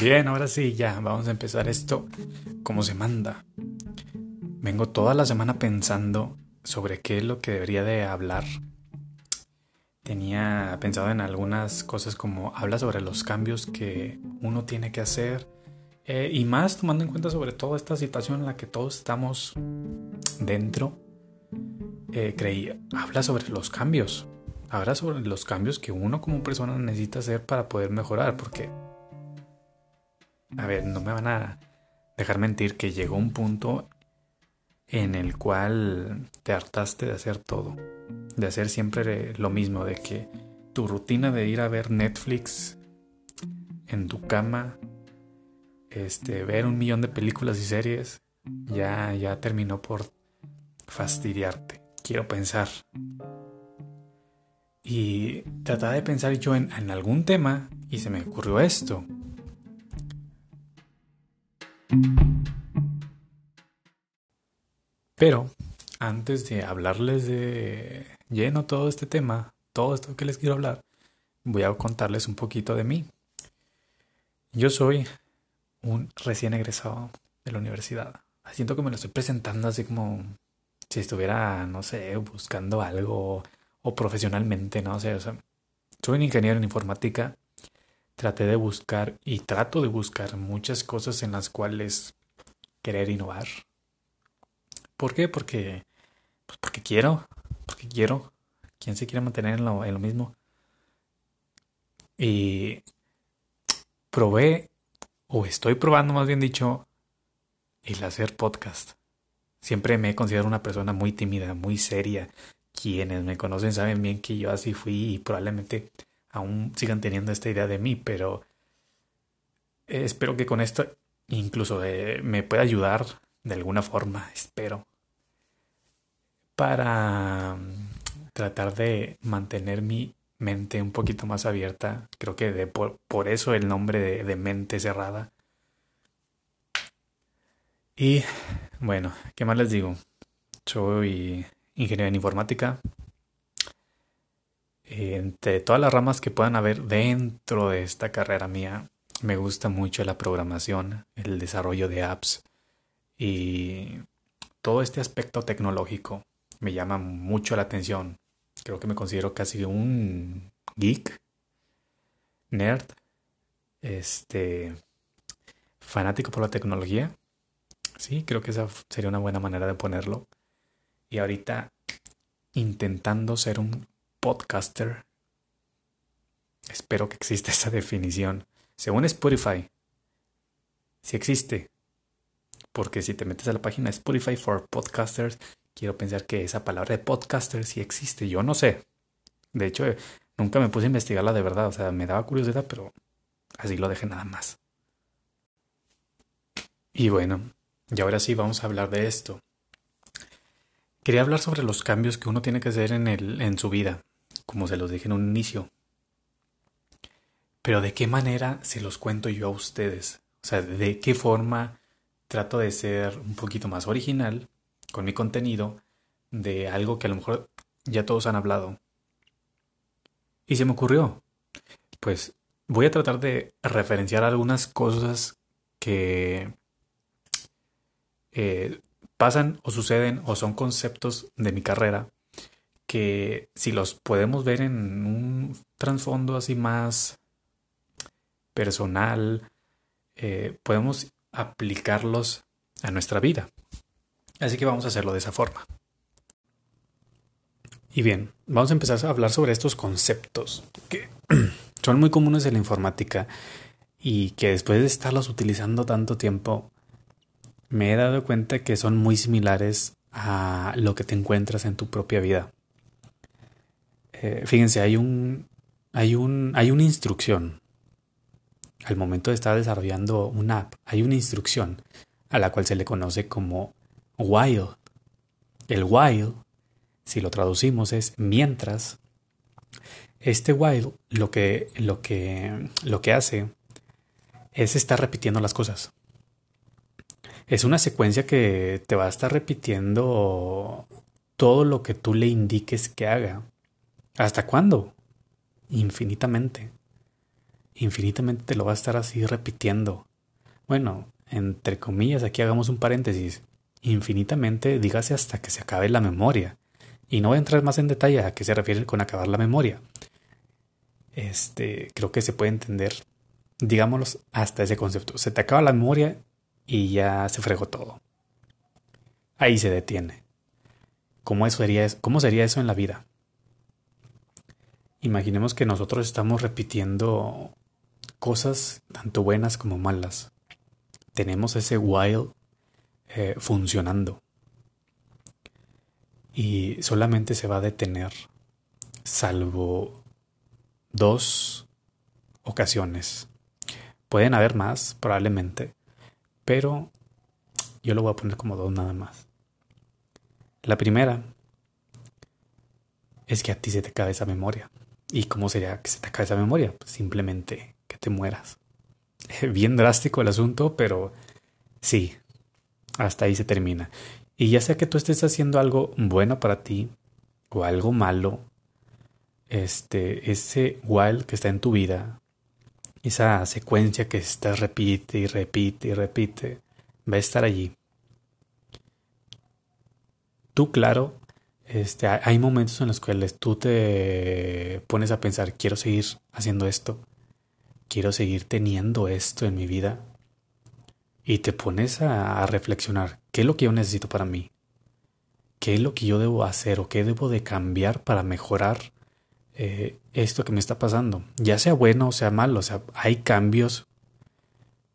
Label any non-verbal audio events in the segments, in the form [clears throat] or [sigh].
Bien, ahora sí, ya, vamos a empezar esto como se manda. Vengo toda la semana pensando sobre qué es lo que debería de hablar. Tenía pensado en algunas cosas como habla sobre los cambios que uno tiene que hacer eh, y más tomando en cuenta sobre todo esta situación en la que todos estamos dentro. Eh, creí, habla sobre los cambios. Habla sobre los cambios que uno como persona necesita hacer para poder mejorar porque a ver, no me van a dejar mentir que llegó un punto en el cual te hartaste de hacer todo, de hacer siempre lo mismo, de que tu rutina de ir a ver Netflix en tu cama, este, ver un millón de películas y series, ya, ya terminó por fastidiarte. Quiero pensar. Y trataba de pensar yo en, en algún tema y se me ocurrió esto. Pero antes de hablarles de lleno todo este tema, todo esto que les quiero hablar, voy a contarles un poquito de mí. Yo soy un recién egresado de la universidad. Siento que me lo estoy presentando así como si estuviera, no sé, buscando algo o profesionalmente, no sé, o sea, soy un ingeniero en informática traté de buscar y trato de buscar muchas cosas en las cuales querer innovar. ¿Por qué? Porque, pues porque quiero, porque quiero. ¿Quién se quiere mantener en lo, en lo mismo? Y probé, o estoy probando más bien dicho, el hacer podcast. Siempre me he considerado una persona muy tímida, muy seria. Quienes me conocen saben bien que yo así fui y probablemente aún sigan teniendo esta idea de mí, pero espero que con esto incluso eh, me pueda ayudar de alguna forma, espero, para mm, tratar de mantener mi mente un poquito más abierta. Creo que de, por, eso el nombre de, de mente cerrada. Y bueno, ¿qué más les digo? Soy ingeniero en informática, entre todas las ramas que puedan haber dentro de esta carrera mía, me gusta mucho la programación, el desarrollo de apps y todo este aspecto tecnológico me llama mucho la atención. Creo que me considero casi un geek, nerd, este, fanático por la tecnología. Sí, creo que esa sería una buena manera de ponerlo. Y ahorita intentando ser un podcaster. Espero que exista esa [laughs] definición. Según Spotify, si existe. Porque si te metes a la página Spotify for Podcasters, quiero pensar que esa palabra de podcaster sí existe. Yo no sé. De hecho, nunca me puse a investigarla de verdad. O sea, me daba curiosidad, pero así lo dejé nada más. Y bueno, y ahora sí vamos a hablar de esto. Quería hablar sobre los cambios que uno tiene que hacer en, el, en su vida como se los dije en un inicio. Pero de qué manera se los cuento yo a ustedes. O sea, de qué forma trato de ser un poquito más original con mi contenido de algo que a lo mejor ya todos han hablado. Y se me ocurrió. Pues voy a tratar de referenciar algunas cosas que eh, pasan o suceden o son conceptos de mi carrera que si los podemos ver en un trasfondo así más personal, eh, podemos aplicarlos a nuestra vida. Así que vamos a hacerlo de esa forma. Y bien, vamos a empezar a hablar sobre estos conceptos que [clears throat] son muy comunes en la informática y que después de estarlos utilizando tanto tiempo, me he dado cuenta que son muy similares a lo que te encuentras en tu propia vida. Eh, fíjense, hay un, hay un, hay una instrucción. Al momento de estar desarrollando una app, hay una instrucción a la cual se le conoce como while. El while, si lo traducimos, es mientras. Este while lo que, lo que, lo que hace es estar repitiendo las cosas. Es una secuencia que te va a estar repitiendo todo lo que tú le indiques que haga. ¿Hasta cuándo? Infinitamente. infinitamente te lo va a estar así repitiendo. Bueno, entre comillas, aquí hagamos un paréntesis. Infinitamente, dígase hasta que se acabe la memoria. Y no voy a entrar más en detalle a qué se refiere con acabar la memoria. Este, creo que se puede entender, digámoslo, hasta ese concepto. Se te acaba la memoria y ya se fregó todo. Ahí se detiene. ¿Cómo, sería, ¿Cómo sería eso en la vida? Imaginemos que nosotros estamos repitiendo cosas tanto buenas como malas. Tenemos ese while eh, funcionando. Y solamente se va a detener, salvo dos ocasiones. Pueden haber más, probablemente, pero yo lo voy a poner como dos nada más. La primera es que a ti se te acabe esa memoria. ¿Y cómo sería que se te acabe esa memoria? Pues simplemente que te mueras. [laughs] Bien drástico el asunto, pero sí, hasta ahí se termina. Y ya sea que tú estés haciendo algo bueno para ti o algo malo, este, ese while que está en tu vida, esa secuencia que estás repite y repite y repite, va a estar allí. Tú, claro, este, hay momentos en los cuales tú te pones a pensar, quiero seguir haciendo esto, quiero seguir teniendo esto en mi vida. Y te pones a, reflexionar, ¿qué es lo que yo necesito para mí? ¿Qué es lo que yo debo hacer o qué debo de cambiar para mejorar eh, esto que me está pasando? Ya sea bueno o sea malo, o sea, hay cambios,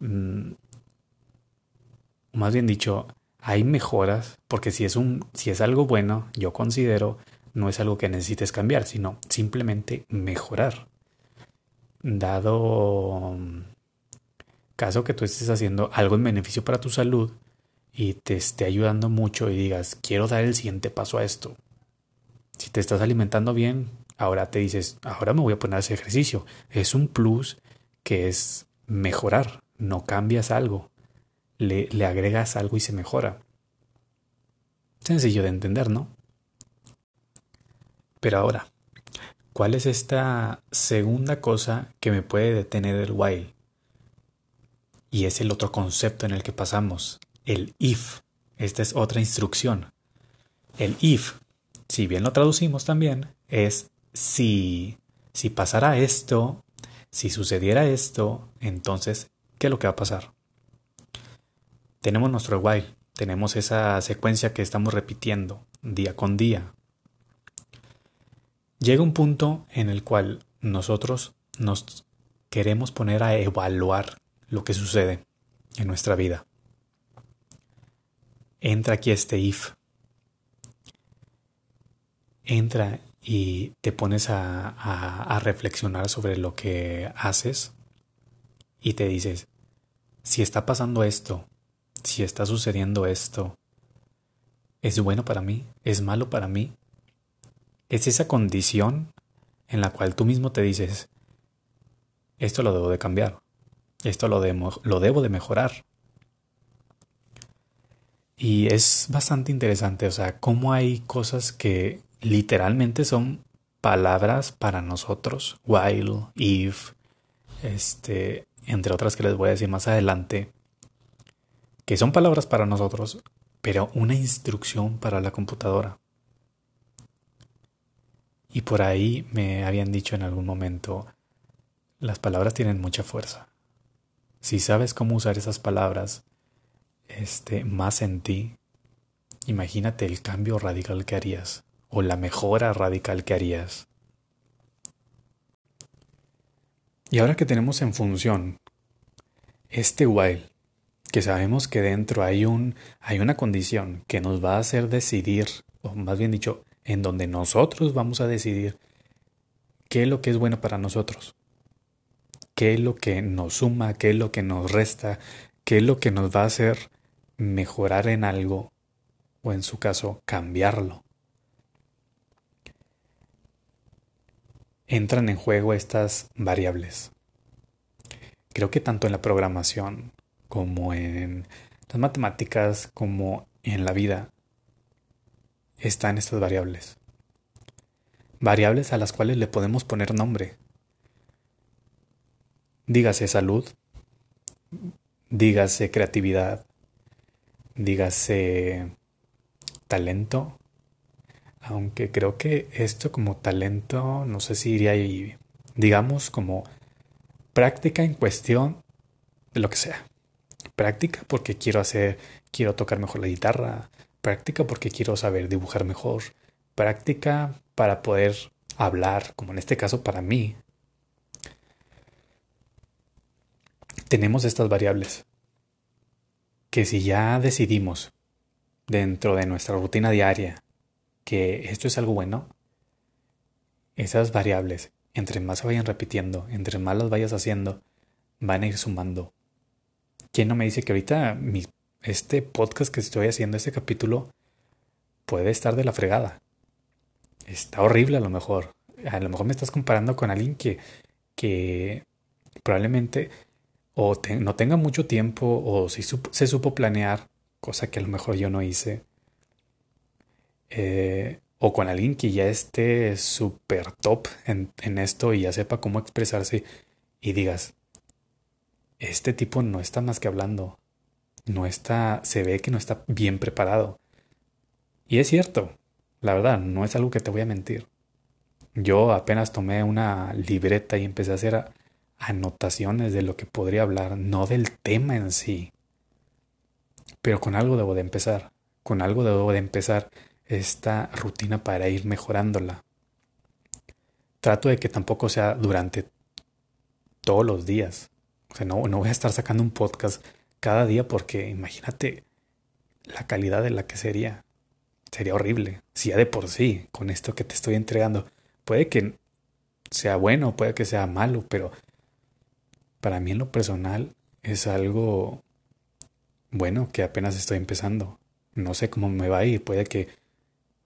mm, más bien dicho, hay mejoras, porque si es un, si es algo bueno, yo considero no es algo que necesites cambiar, sino simplemente mejorar. Dado mm, caso que tú estés haciendo algo en beneficio para tu salud y te esté ayudando mucho y digas, quiero dar el siguiente paso a esto. Si te estás alimentando bien, ahora te dices, ahora me voy a poner a ese ejercicio. Es un plus que es mejorar, no cambias algo, le, le agregas algo y se mejora. Sencillo de entender, ¿no? Pero ahora, ¿cuál es esta segunda cosa que me puede detener el while? Y es el otro concepto en el que pasamos, el if. Esta es otra instrucción. El if, si bien lo traducimos también, es si, si pasara esto, si sucediera esto, entonces, ¿qué es lo que va a pasar? Tenemos nuestro while, tenemos esa secuencia que estamos repitiendo día con día. Llega un punto en el cual nosotros nos queremos poner a evaluar lo que sucede en nuestra vida. Entra aquí este if. Entra y te pones a, a reflexionar sobre lo que haces y te dices, si está pasando esto, si está sucediendo esto, ¿es bueno para mí? ¿Es malo para mí? Es esa condición en la cual tú mismo te dices, esto lo debo de cambiar, esto lo, debo de mejorar. Y es bastante interesante, o sea, cómo hay cosas que literalmente son palabras para nosotros, while, if, este, entre otras que les voy a decir más adelante, que son palabras para nosotros, pero una instrucción para la computadora. Y por ahí me habían dicho en algún momento, las palabras tienen mucha fuerza. Si sabes cómo usar esas palabras este, más en ti, imagínate el cambio radical que harías o la mejora radical que harías. Y ahora que tenemos en función este while que sabemos que dentro hay, un, hay una condición que nos va a hacer decidir, o más bien dicho, en donde nosotros vamos a decidir qué es lo que es bueno para nosotros, qué es lo que nos suma, qué es lo que nos resta, qué es lo que nos va a hacer mejorar en algo o en su caso cambiarlo. Entran en juego estas variables. Creo que tanto en la programación como en las matemáticas, como en la vida, están estas variables. Variables a las cuales le podemos poner nombre. dígase salud, dígase creatividad, dígase talento, aunque creo que esto como talento, no sé si iría ahí, digamos como práctica en cuestión de lo que sea. Práctica porque quiero hacer, quiero tocar mejor la guitarra, práctica porque quiero saber dibujar mejor, práctica para poder hablar, como en este caso para mí. Tenemos estas variables que si ya decidimos dentro de nuestra rutina diaria que esto es algo bueno, esas variables, entre más se vayan repitiendo, entre más las vayas haciendo, van a ir sumando. ¿Quién no me dice que ahorita mi, este podcast que estoy haciendo, este capítulo, puede estar de la fregada? Está horrible a lo mejor. A lo mejor me estás comparando con alguien que, que probablemente o no tenga mucho tiempo o si se supo planear, cosa que a lo mejor yo no hice. Eh, o con alguien que ya esté súper top en esto y ya sepa cómo expresarse y digas, este tipo no está más que hablando, no está, se ve que no está bien preparado. Y es cierto, la verdad, no es algo que te voy a mentir. Yo apenas tomé una libreta y empecé a hacer anotaciones de lo que podría hablar, no del tema en sí. Pero con algo debo de empezar, con algo debo de empezar esta rutina para ir mejorándola. Trato de que tampoco sea durante todos los días. O sea, no, no voy a estar sacando un podcast cada día porque imagínate la calidad de la que sería. Sería horrible. Si ya de por sí, con esto que te estoy entregando, puede que sea bueno, puede que sea malo, pero para mí en lo personal es algo bueno que apenas estoy empezando. No sé cómo me va a ir, puede que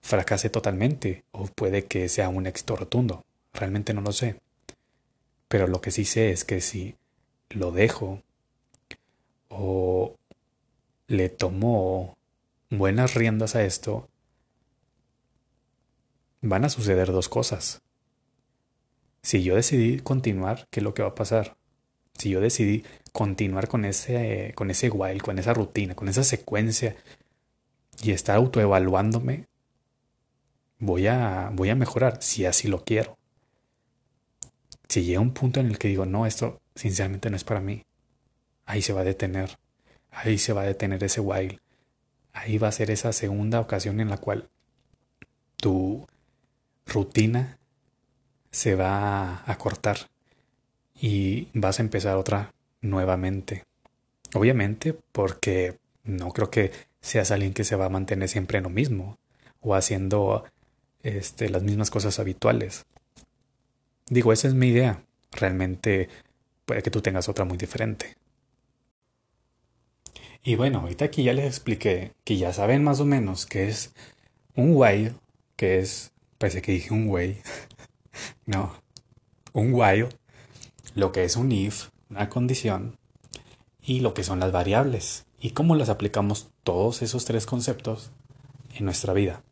fracase totalmente o puede que sea un éxito rotundo. Realmente no lo sé. Pero lo que sí sé es que si lo dejo o le tomo buenas riendas a esto, van a suceder dos cosas. Si yo decidí continuar, ¿qué es lo que va a pasar? Si yo decidí continuar con ese, con ese con esa rutina, con esa secuencia y estar autoevaluándome, voy a, voy a mejorar si así lo quiero. Si llega un punto en el que digo, no, esto sinceramente no es para mí, ahí se va a detener, ahí se va a detener ese wild, ahí va a ser esa segunda ocasión en la cual tu rutina se va a cortar y vas a empezar otra nuevamente. Obviamente porque no creo que seas alguien que se va a mantener siempre en lo mismo o haciendo este, las mismas cosas habituales. Digo, esa es mi idea. Realmente puede que tú tengas otra muy diferente. Y bueno, ahorita aquí ya les expliqué que ya saben más o menos qué es un while, que es, parece que dije un way, [laughs] no, un while, lo que es un if, una condición, y lo que son las variables, y cómo las aplicamos todos esos tres conceptos en nuestra vida.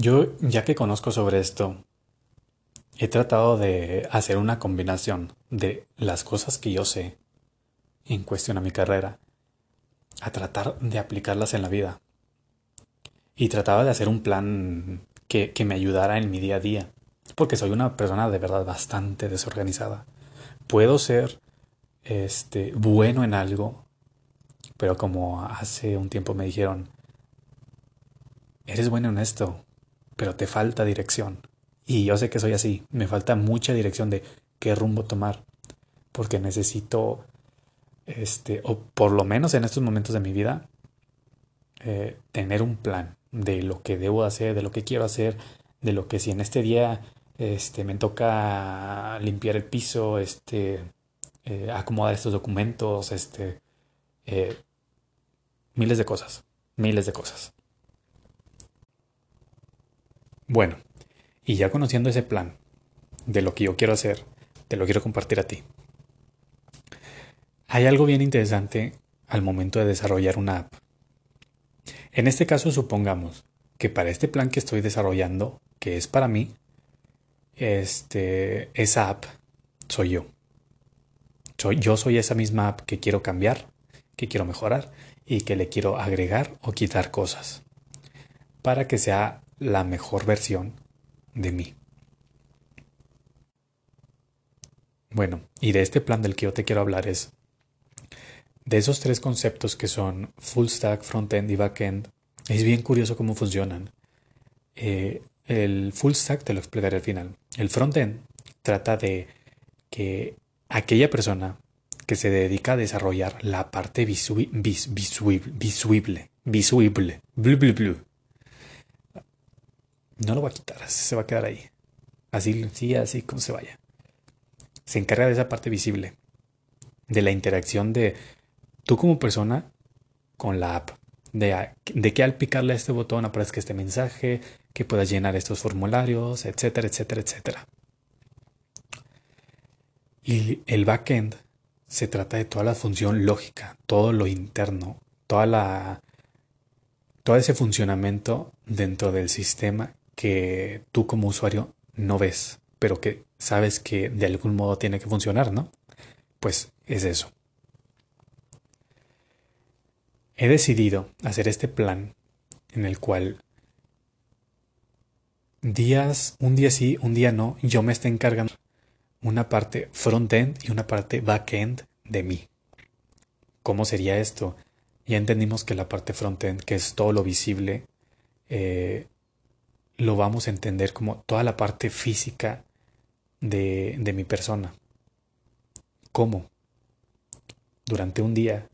Yo, ya que conozco sobre esto, he tratado de hacer una combinación de las cosas que yo sé en cuestión a mi carrera, a tratar de aplicarlas en la vida. Y trataba de hacer un plan que, que me ayudara en mi día a día, porque soy una persona de verdad bastante desorganizada. Puedo ser este, bueno en algo, pero como hace un tiempo me dijeron, eres bueno en esto, pero te falta dirección. Y yo sé que soy así, me falta mucha dirección de qué rumbo tomar, porque necesito, este, o por lo menos en estos momentos de mi vida, eh, tener un plan de lo que debo hacer, de lo que quiero hacer, de lo que si en este día este, me toca limpiar el piso, este, eh, acomodar estos documentos, este, eh, miles de cosas, miles de cosas. Bueno, y ya conociendo ese plan de lo que yo quiero hacer, te lo quiero compartir a ti. Hay algo bien interesante al momento de desarrollar una app. En este caso supongamos que para este plan que estoy desarrollando, que es para mí, este, esa app soy yo. Soy, yo soy esa misma app que quiero cambiar, que quiero mejorar y que le quiero agregar o quitar cosas para que sea la mejor versión de mí. Bueno, y de este plan del que yo te quiero hablar es de esos tres conceptos que son full stack, front-end y back-end. Es bien curioso cómo funcionan. Eh, el full stack te lo explicaré al final. El front-end trata de que aquella persona que se dedica a desarrollar la parte visible, visible, visible, No lo va a quitar, se va a quedar ahí. Así, sí, así como se vaya. Se encarga de esa parte visible, de la interacción de tú como persona con la app, de, de que al picarle a este botón aparezca este mensaje, que puedas llenar estos formularios, etcétera, etcétera, etcétera. Y el backend se trata de toda la función lógica, todo lo interno, toda la todo ese funcionamiento dentro del sistema que tú como usuario no ves, pero que sabes que de algún modo tiene que funcionar, ¿no? Pues es eso. He decidido hacer este plan en el cual días, un día sí, un día no, yo me estoy encargando una parte front-end y una parte back-end de mí. ¿Cómo sería esto? Ya entendimos que la parte front-end, que es todo lo visible, eh, lo vamos a entender como toda la parte física de, de mi persona. ¿Cómo? Durante un día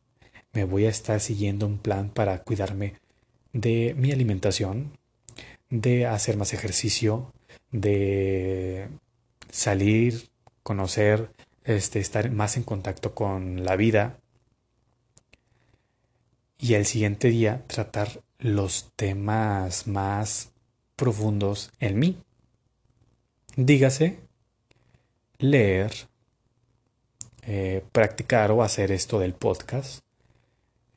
me voy a estar siguiendo un plan para cuidarme de mi alimentación, de hacer más ejercicio, de salir, conocer, este, estar más en contacto con la vida. Y el siguiente día tratar los temas más profundos en mí. Dígase, leer, eh, practicar o hacer esto del podcast,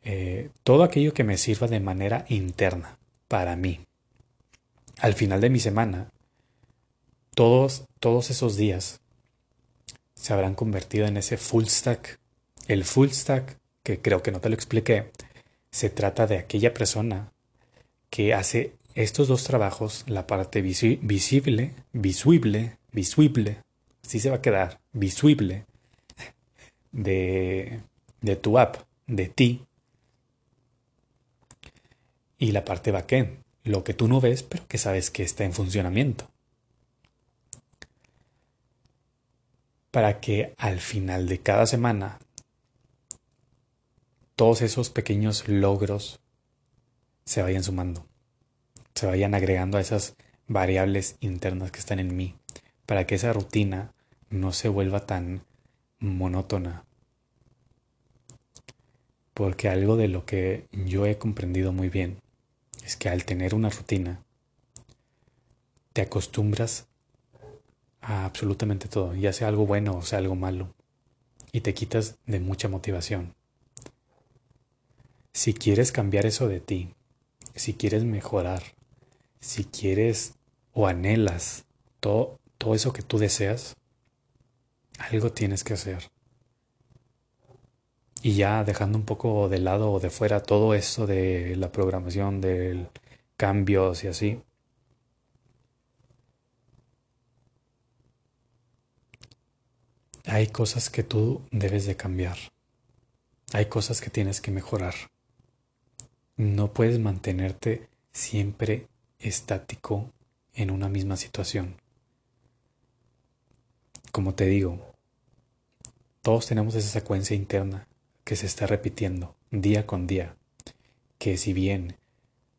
eh, todo aquello que me sirva de manera interna para mí. Al final de mi semana, todos, todos esos días se habrán convertido en ese full stack. El full stack, que creo que no te lo expliqué, se trata de aquella persona que hace estos dos trabajos, la parte visible, visible, visible, así se va a quedar, visible, de, de tu app, de ti, y la parte backend, lo que tú no ves, pero que sabes que está en funcionamiento. Para que al final de cada semana todos esos pequeños logros se vayan sumando, se vayan agregando a esas variables internas que están en mí, para que esa rutina no se vuelva tan monótona. Porque algo de lo que yo he comprendido muy bien es que al tener una rutina, te acostumbras a absolutamente todo, ya sea algo bueno o sea algo malo, y te quitas de mucha motivación. Si quieres cambiar eso de ti, si quieres mejorar, si quieres o anhelas todo, todo eso que tú deseas, algo tienes que hacer. Y ya dejando un poco de lado o de fuera todo eso de la programación, de cambios y así. Hay cosas que tú debes de cambiar. Hay cosas que tienes que mejorar. No puedes mantenerte siempre estático en una misma situación. Como te digo, todos tenemos esa secuencia interna que se está repitiendo día con día, que si bien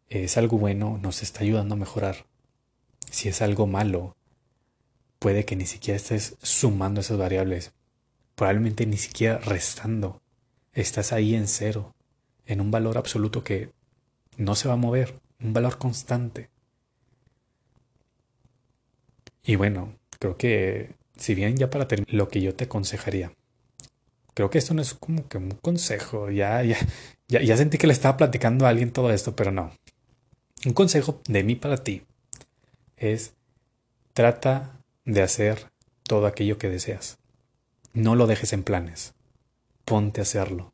es algo bueno, nos está ayudando a mejorar. Si es algo malo, puede que ni siquiera estés sumando esas variables, probablemente ni siquiera restando. Estás ahí en cero, en un valor absoluto que no se va a mover, un valor constante. Y bueno, creo que si bien ya para terminar, lo que yo te aconsejaría Creo que esto no es como que un consejo. Ya, ya, ya, sentí que le estaba platicando a alguien todo esto, pero no. Un consejo de mí para ti es trata de hacer todo aquello que deseas. No lo dejes en planes. Ponte a hacerlo.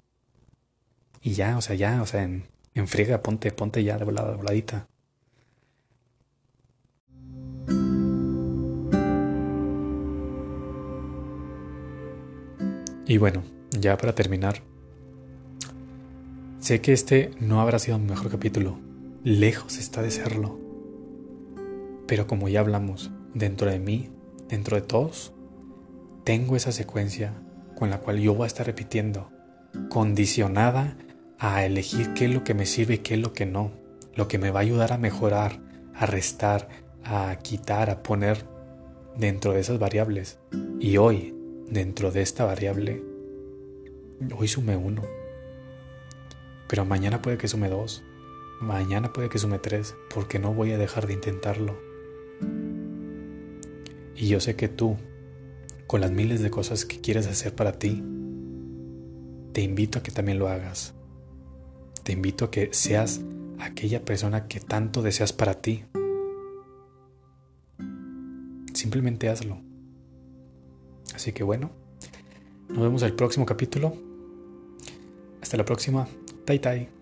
Y ya, o sea, ya, o sea, en, en friega, ponte, ponte ya de volada, de voladita. Y bueno, ya para terminar, sé que este no habrá sido mi mejor capítulo, lejos está de serlo. Pero como ya hablamos, dentro de mí, dentro de todos, tengo esa secuencia con la cual yo voy a estar repitiendo, condicionada a elegir qué es lo que me sirve y qué es lo que no, lo que me va a ayudar a mejorar, a restar, a quitar, a poner dentro de esas variables. Y hoy, dentro de esta variable, hoy sume uno. Pero mañana puede que sume dos. Mañana puede que sume tres, porque no voy a dejar de intentarlo. Y yo sé que tú, con las miles de cosas que quieres hacer para ti, te invito a que también lo hagas. Te invito a que seas aquella persona que tanto deseas para ti. Simplemente hazlo. Así que bueno, nos vemos el próximo capítulo. Hasta la próxima. Tai tai.